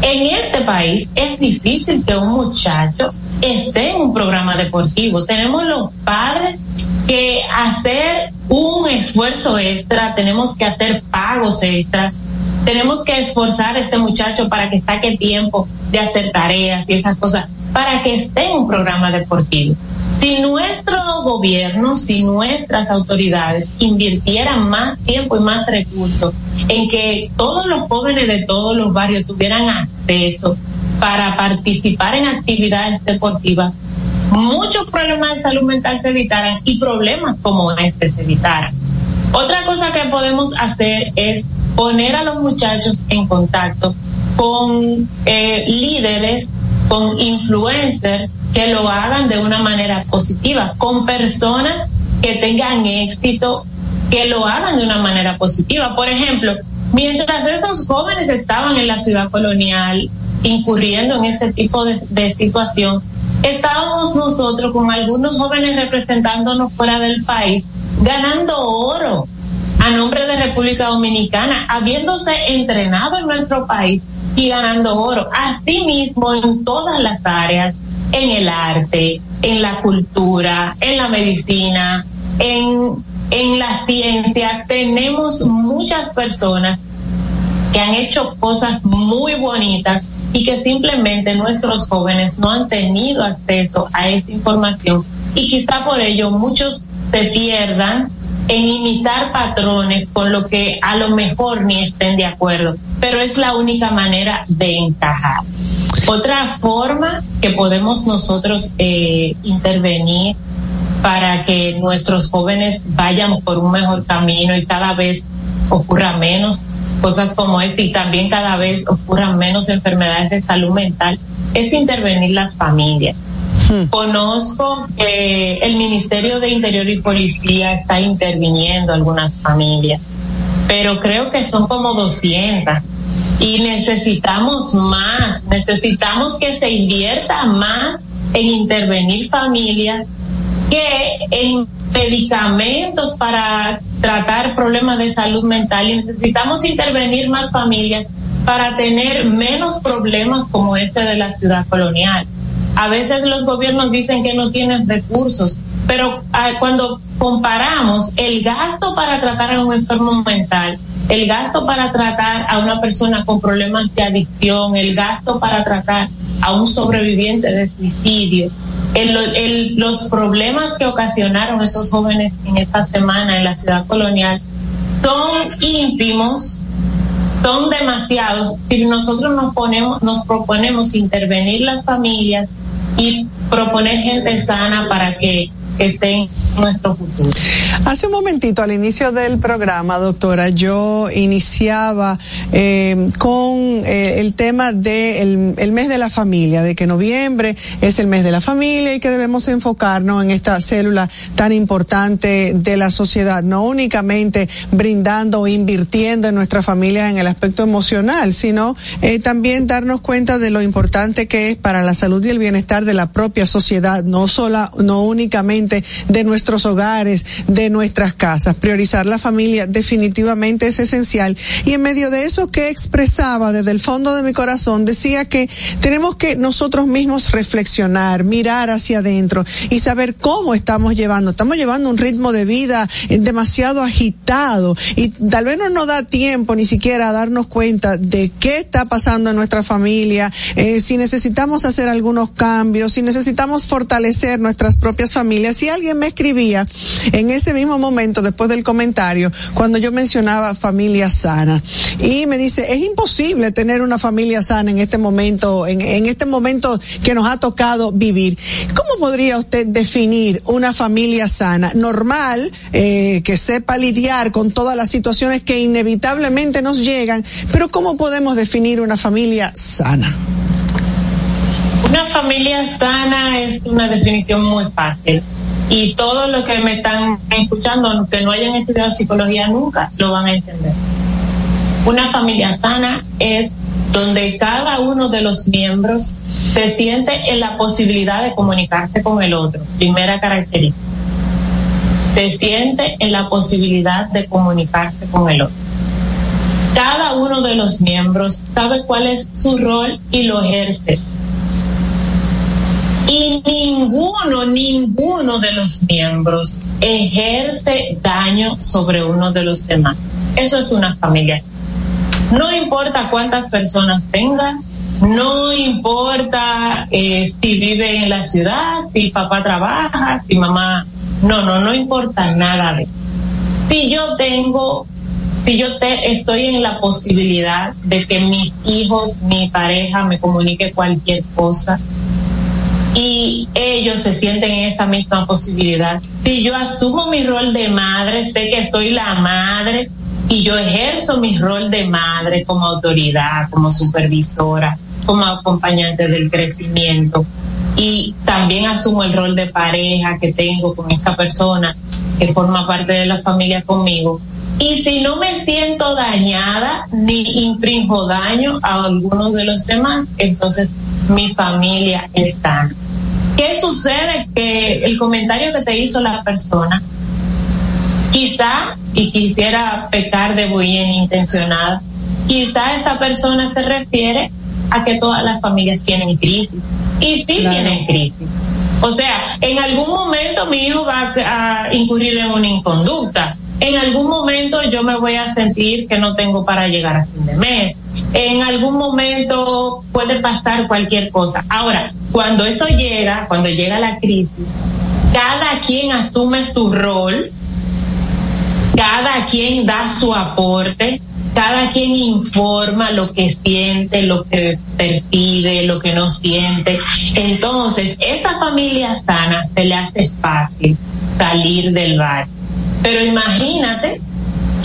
en este país es difícil que un muchacho esté en un programa deportivo. Tenemos los padres que hacer un esfuerzo extra, tenemos que hacer pagos extras, tenemos que esforzar a este muchacho para que saque tiempo de hacer tareas y esas cosas, para que esté en un programa deportivo. Si nuestro gobierno, si nuestras autoridades invirtieran más tiempo y más recursos en que todos los jóvenes de todos los barrios tuvieran acceso para participar en actividades deportivas, muchos problemas de salud mental se evitaran y problemas como este se evitaran. Otra cosa que podemos hacer es poner a los muchachos en contacto con eh, líderes, con influencers que lo hagan de una manera positiva, con personas que tengan éxito, que lo hagan de una manera positiva. Por ejemplo, mientras esos jóvenes estaban en la ciudad colonial, incurriendo en ese tipo de, situación, estábamos nosotros con algunos jóvenes representándonos fuera del país, ganando oro a nombre de República Dominicana, habiéndose entrenado en nuestro país y ganando oro. Asimismo, en todas las áreas, en el arte, en la cultura, en la medicina, en, en la ciencia, tenemos muchas personas que han hecho cosas muy bonitas y que simplemente nuestros jóvenes no han tenido acceso a esa información y quizá por ello muchos se pierdan en imitar patrones con lo que a lo mejor ni estén de acuerdo, pero es la única manera de encajar. Otra forma que podemos nosotros eh, intervenir para que nuestros jóvenes vayan por un mejor camino y cada vez ocurra menos cosas como esta y también cada vez ocurran menos enfermedades de salud mental, es intervenir las familias. Conozco que el Ministerio de Interior y Policía está interviniendo algunas familias, pero creo que son como 200 y necesitamos más, necesitamos que se invierta más en intervenir familias que en medicamentos para tratar problemas de salud mental y necesitamos intervenir más familias para tener menos problemas como este de la ciudad colonial. A veces los gobiernos dicen que no tienen recursos, pero ah, cuando comparamos el gasto para tratar a un enfermo mental, el gasto para tratar a una persona con problemas de adicción, el gasto para tratar a un sobreviviente de suicidio, el, el, los problemas que ocasionaron esos jóvenes en esta semana en la ciudad colonial son íntimos, son demasiados. Si nosotros nos ponemos, nos proponemos intervenir las familias y proponer gente sana para que estén nuestro futuro. Hace un momentito, al inicio del programa, doctora, yo iniciaba eh, con eh, el tema del de el mes de la familia, de que noviembre es el mes de la familia y que debemos enfocarnos en esta célula tan importante de la sociedad, no únicamente brindando o invirtiendo en nuestra familia en el aspecto emocional, sino eh, también darnos cuenta de lo importante que es para la salud y el bienestar de la propia sociedad, no sola, no únicamente de nuestros hogares, de nuestras casas. Priorizar la familia definitivamente es esencial. Y en medio de eso que expresaba desde el fondo de mi corazón, decía que tenemos que nosotros mismos reflexionar, mirar hacia adentro y saber cómo estamos llevando. Estamos llevando un ritmo de vida demasiado agitado y tal vez no nos da tiempo ni siquiera a darnos cuenta de qué está pasando en nuestra familia, eh, si necesitamos hacer algunos cambios, si necesitamos fortalecer nuestras propias familias. Si alguien me en ese mismo momento, después del comentario, cuando yo mencionaba familia sana. Y me dice, es imposible tener una familia sana en este momento, en, en este momento que nos ha tocado vivir. ¿Cómo podría usted definir una familia sana? Normal, eh, que sepa lidiar con todas las situaciones que inevitablemente nos llegan, pero ¿cómo podemos definir una familia sana? Una familia sana es una definición muy fácil y todos los que me están escuchando, aunque no hayan estudiado psicología nunca, lo van a entender. Una familia sana es donde cada uno de los miembros se siente en la posibilidad de comunicarse con el otro. Primera característica. Se siente en la posibilidad de comunicarse con el otro. Cada uno de los miembros sabe cuál es su rol y lo ejerce y ninguno, ninguno de los miembros ejerce daño sobre uno de los demás. Eso es una familia. No importa cuántas personas tengan, no importa eh, si vive en la ciudad, si papá trabaja, si mamá, no, no, no importa nada de Si yo tengo, si yo te, estoy en la posibilidad de que mis hijos, mi pareja me comunique cualquier cosa, y ellos se sienten en esa misma posibilidad. Si yo asumo mi rol de madre, sé que soy la madre y yo ejerzo mi rol de madre como autoridad, como supervisora, como acompañante del crecimiento y también asumo el rol de pareja que tengo con esta persona que forma parte de la familia conmigo. Y si no me siento dañada ni infringo daño a algunos de los demás, entonces mi familia está. ¿Qué sucede? Que el comentario que te hizo la persona, quizá, y quisiera pecar de bien intencionada, quizá esa persona se refiere a que todas las familias tienen crisis. Y sí tienen crisis. O sea, en algún momento mi hijo va a incurrir en una inconducta. En algún momento yo me voy a sentir que no tengo para llegar a fin de mes en algún momento puede pasar cualquier cosa. Ahora, cuando eso llega, cuando llega la crisis, cada quien asume su rol cada quien da su aporte, cada quien informa lo que siente, lo que percibe, lo que no siente. Entonces, esa familia sana se le hace fácil salir del bar. Pero imagínate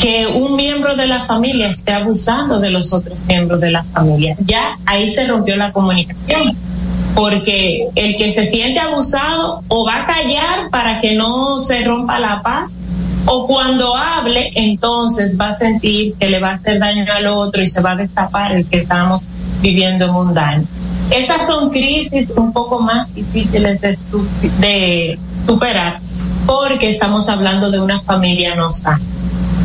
que un miembro de la familia esté abusando de los otros miembros de la familia. Ya ahí se rompió la comunicación. Porque el que se siente abusado o va a callar para que no se rompa la paz o cuando hable, entonces va a sentir que le va a hacer daño al otro y se va a destapar el que estamos viviendo en. Esas son crisis un poco más difíciles de, de superar porque estamos hablando de una familia no sana.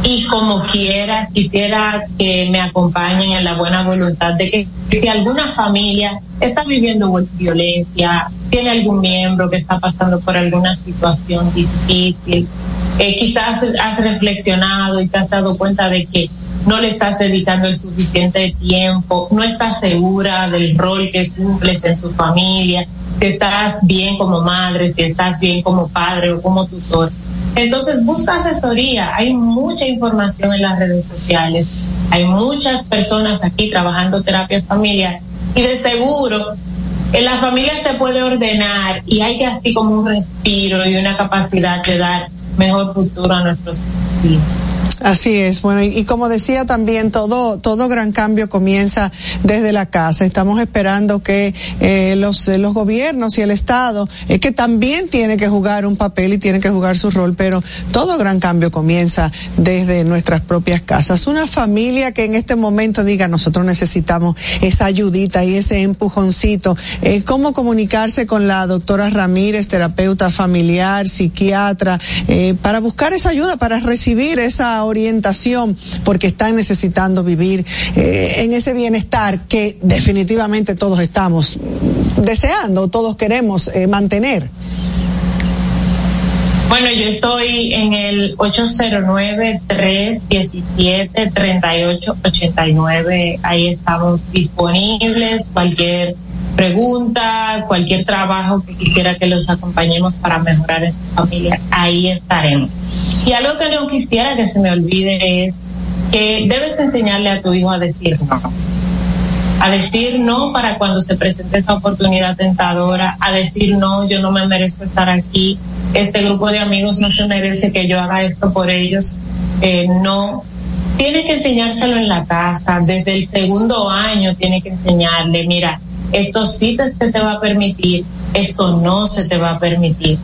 Y como quiera, quisiera que me acompañen en la buena voluntad de que si alguna familia está viviendo violencia, tiene algún miembro que está pasando por alguna situación difícil, eh, quizás has reflexionado y te has dado cuenta de que no le estás dedicando el suficiente tiempo, no estás segura del rol que cumples en tu familia, si estás bien como madre, si estás bien como padre o como tutor. Entonces busca asesoría, hay mucha información en las redes sociales, hay muchas personas aquí trabajando terapia familiar. Y de seguro en la familia se puede ordenar y hay que así como un respiro y una capacidad de dar mejor futuro a nuestros hijos. Así es, bueno, y, como decía también, todo, todo gran cambio comienza desde la casa. Estamos esperando que eh, los, los gobiernos y el Estado, eh, que también tiene que jugar un papel y tiene que jugar su rol, pero todo gran cambio comienza desde nuestras propias casas. Una familia que en este momento diga, nosotros necesitamos esa ayudita y ese empujoncito. Eh, ¿Cómo comunicarse con la doctora Ramírez, terapeuta familiar, psiquiatra, eh, para buscar esa ayuda, para recibir esa orientación porque están necesitando vivir eh, en ese bienestar que definitivamente todos estamos deseando, todos queremos eh, mantener. Bueno, yo estoy en el 809-317-3889. Ahí estamos disponibles. Cualquier pregunta, cualquier trabajo que quisiera que los acompañemos para mejorar en su familia, ahí estaremos. Y algo que no quisiera que se me olvide es que debes enseñarle a tu hijo a decir no. A decir no para cuando se presente esta oportunidad tentadora, a decir no, yo no me merezco estar aquí, este grupo de amigos no se merece que yo haga esto por ellos, eh, no. Tiene que enseñárselo en la casa, desde el segundo año tiene que enseñarle, mira, esto sí se te va a permitir, esto no se te va a permitir,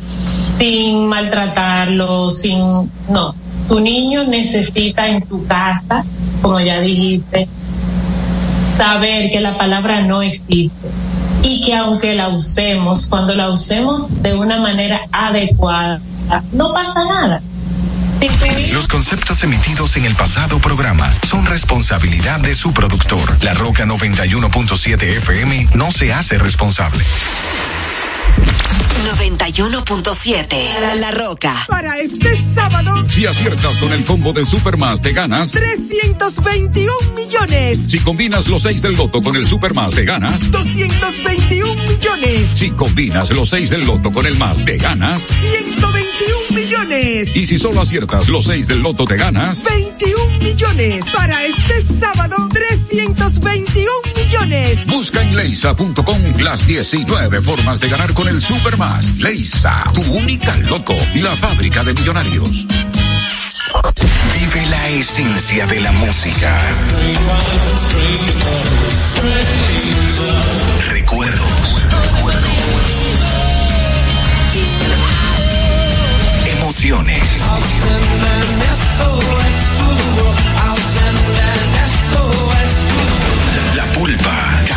sin maltratarlo, sin, no, tu niño necesita en tu casa, como ya dijiste, saber que la palabra no existe y que aunque la usemos, cuando la usemos de una manera adecuada, no pasa nada los conceptos emitidos en el pasado programa son responsabilidad de su productor. La Roca 91.7 FM no se hace responsable. 91.7 La Roca. Para este sábado, si aciertas con el combo de Supermas, te ganas 321 millones. Si combinas los 6 del loto con el Supermas, te ganas 221 millones. Si combinas los 6 del loto con el más, te ganas 121 millones. Y si solo aciertas los 6 del loto, te ganas 21 millones. Para este sábado, 321 millones. Busca en leisa.com las 19 formas de ganar con el Supermas. Leisa, tu única loto, la fábrica de millonarios. Vive la esencia de la música. Recuerdos. La pulpa,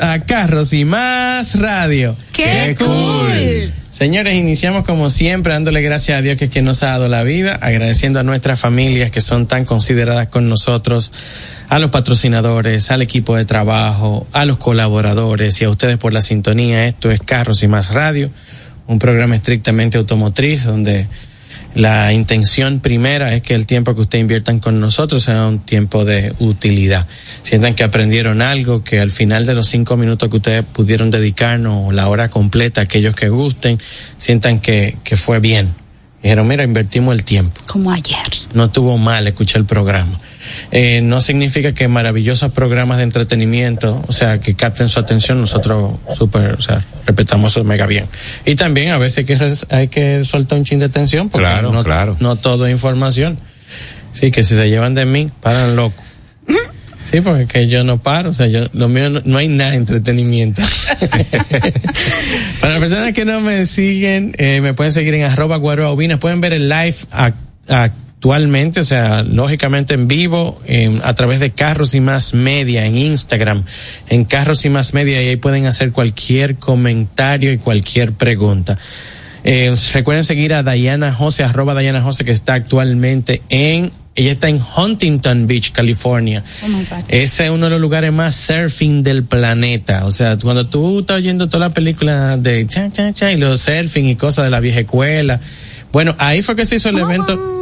A Carros y Más Radio. ¡Qué cool! Señores, iniciamos como siempre dándole gracias a Dios que, es quien nos ha dado la vida, agradeciendo a nuestras familias que son tan consideradas con nosotros, a los patrocinadores, al equipo de trabajo, a los colaboradores y a ustedes por la sintonía. Esto es Carros y Más Radio, un programa estrictamente automotriz donde la intención primera es que el tiempo que ustedes inviertan con nosotros sea un tiempo de utilidad. Sientan que aprendieron algo, que al final de los cinco minutos que ustedes pudieron dedicarnos, o la hora completa, aquellos que gusten, sientan que, que fue bien. Dijeron, mira, invertimos el tiempo. Como ayer. No estuvo mal escuchar el programa. Eh, no significa que maravillosos programas de entretenimiento, o sea, que capten su atención, nosotros súper, o sea, respetamos eso mega bien. Y también a veces hay que, res- hay que soltar un chin de tensión porque Claro, no, claro. no todo es información. Sí, que si se llevan de mí, paran loco. Sí, porque que yo no paro, o sea, yo, lo mío no, no hay nada de entretenimiento. Para las personas que no me siguen, eh, me pueden seguir en arroba guaroaubinas, pueden ver el live ac- actualmente, o sea, lógicamente en vivo, em, a través de Carros y Más Media, en Instagram, en Carros y Más Media, y ahí pueden hacer cualquier comentario y cualquier pregunta. Eh, recuerden seguir a Diana Jose, arroba Diana Jose, que está actualmente en, ella está en Huntington Beach, California. Oh my God. Ese es uno de los lugares más surfing del planeta. O sea, cuando tú estás oyendo toda la película de cha, cha, cha, y los surfing y cosas de la vieja escuela. Bueno, ahí fue que se hizo el evento.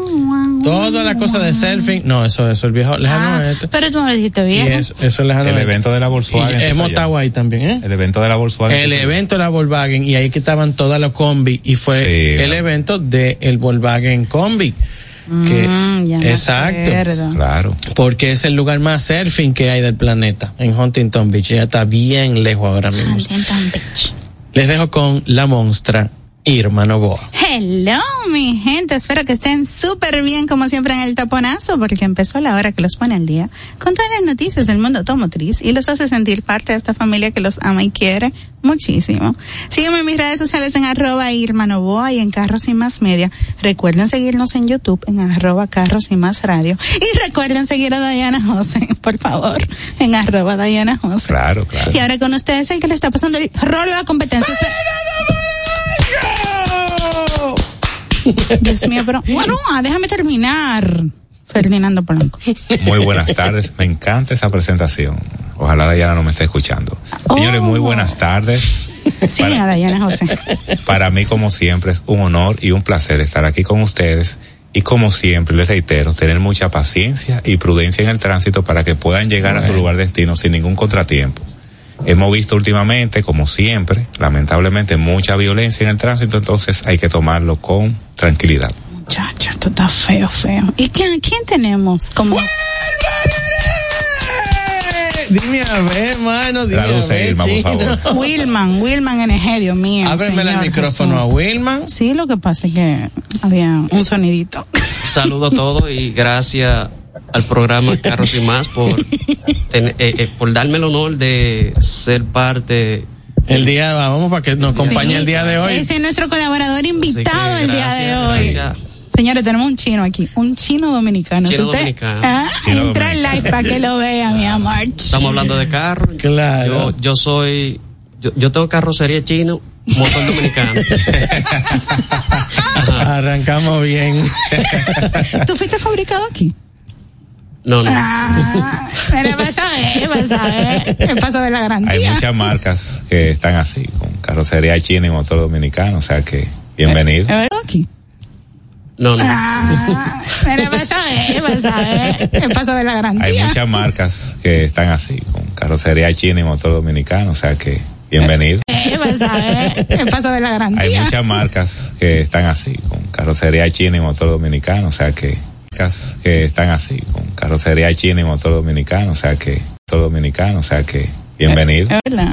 Toda la cosa de surfing. No, eso, eso, el viejo lejano Ah, este. pero tú no lo dijiste Y bien. eso, eso es lejano El este. evento de la Volkswagen. Hemos allá. estado ahí también, ¿eh? El evento de la Volkswagen. El evento de la Volkswagen y ahí que estaban todas las combi y fue Sí, el evento de el Volkswagen Combi. Que, Mm, exacto. Claro. Porque es el lugar más surfing que hay del planeta, en Huntington Beach. Ya está bien lejos ahora mismo. Huntington Beach. Les dejo con la monstrua Irma Novoa. Hello, mi gente. Espero que estén súper bien, como siempre, en el taponazo, porque empezó la hora que los pone al día con todas las noticias del mundo automotriz y los hace sentir parte de esta familia que los ama y quiere muchísimo. Sígueme en mis redes sociales en arroba Irma Novoa y en Carros y Más Media. Recuerden seguirnos en YouTube en arroba Carros y Más Radio. Y recuerden seguir a Diana José, por favor, en arroba Diana José. Claro, claro. Y ahora con ustedes el que le está pasando el rol a la competencia. Dios mío, pero bueno, déjame terminar. Ferdinando Polanco. Muy buenas tardes. Me encanta esa presentación. Ojalá Diana no me esté escuchando. Señores, muy buenas tardes. Sí, a Diana José. Para mí, como siempre, es un honor y un placer estar aquí con ustedes Y como siempre, les reitero, tener mucha paciencia y prudencia en el tránsito para que puedan llegar a su lugar de destino sin ningún contratiempo. Hemos visto últimamente, como siempre, lamentablemente, mucha violencia en el tránsito, entonces hay que tomarlo con tranquilidad. Muchacho, esto está feo, feo. ¿Y quién, quién tenemos como... Dime a ver, hermano. Dime Traduce, a ver, Irma, por favor. Wilman, Wilman NG, Dios mío. Ábreme el micrófono Jesús. a Wilman. Sí, lo que pasa es que había un sonidito. Saludo a todos y gracias al programa Carros y Más por, ten- eh, eh, por darme el honor de ser parte. El día, vamos para que nos acompañe el día de hoy. Ese es nuestro colaborador invitado que el día de hoy. gracias. Señores, tenemos un chino aquí, un chino dominicano. Chino usted- dominicano. Ah, Chino entra en live para que lo vea, mi amor. Estamos hablando de carro. Claro. Yo, yo soy. Yo, yo tengo carrocería chino, motor dominicano. Arrancamos bien. ¿Tú fuiste fabricado aquí? No, no. Ah, pero vas a ver, vas a ver. El paso de la Hay garantía. muchas marcas que están así, con carrocería china y motor dominicano, o sea que bienvenido. ¿Es verdad aquí? No, no. Ah, pero vas a ver, vas a ver. El paso de la Hay garantía. muchas marcas que están así, con carrocería china y motor dominicano, o sea que bienvenido. Eh, vas a ver. El paso de la garantía. Hay muchas marcas que están así, con carrocería china y motor dominicano, o sea que que están así, con carrocería china y motor dominicano, o sea que motor dominicano, o sea que bienvenido. Es verdad.